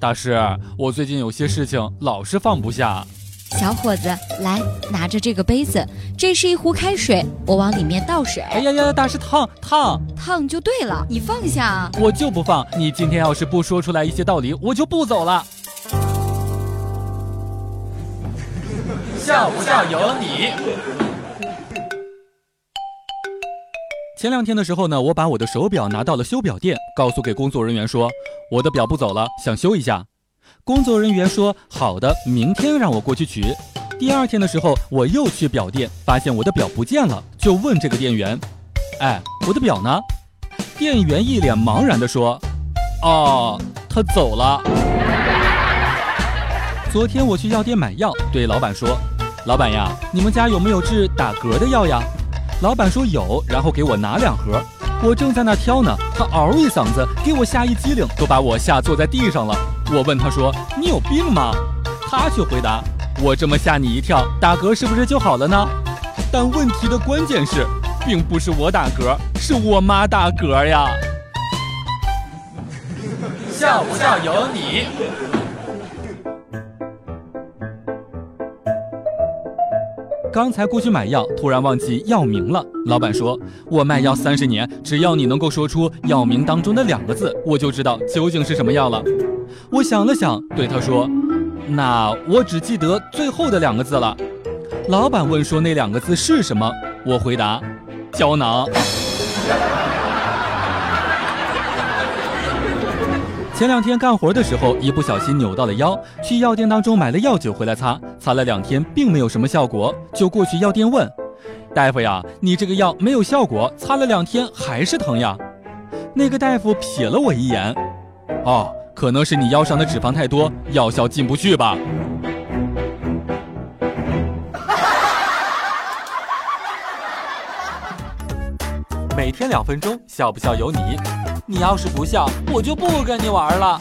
大师，我最近有些事情老是放不下。小伙子，来拿着这个杯子，这是一壶开水，我往里面倒水。哎呀呀，大师烫烫烫就对了，你放下啊！我就不放。你今天要是不说出来一些道理，我就不走了。笑不笑由你。前两天的时候呢，我把我的手表拿到了修表店，告诉给工作人员说，我的表不走了，想修一下。工作人员说好的，明天让我过去取。第二天的时候，我又去表店，发现我的表不见了，就问这个店员：“哎，我的表呢？”店员一脸茫然地说：“哦，他走了。”昨天我去药店买药，对老板说：“老板呀，你们家有没有治打嗝的药呀？”老板说有，然后给我拿两盒。我正在那挑呢，他嗷一嗓子，给我吓一激灵，都把我吓坐在地上了。我问他说：“你有病吗？”他却回答：“我这么吓你一跳，打嗝是不是就好了呢？”但问题的关键是，并不是我打嗝，是我妈打嗝呀。笑不笑由你。刚才过去买药，突然忘记药名了。老板说：“我卖药三十年，只要你能够说出药名当中的两个字，我就知道究竟是什么药了。”我想了想，对他说：“那我只记得最后的两个字了。”老板问说：“那两个字是什么？”我回答：“胶囊。”前两天干活的时候，一不小心扭到了腰，去药店当中买了药酒回来擦，擦了两天并没有什么效果，就过去药店问大夫呀：“你这个药没有效果，擦了两天还是疼呀？”那个大夫瞥了我一眼，哦，可能是你腰上的脂肪太多，药效进不去吧。每天两分钟，笑不笑由你。你要是不笑，我就不跟你玩了。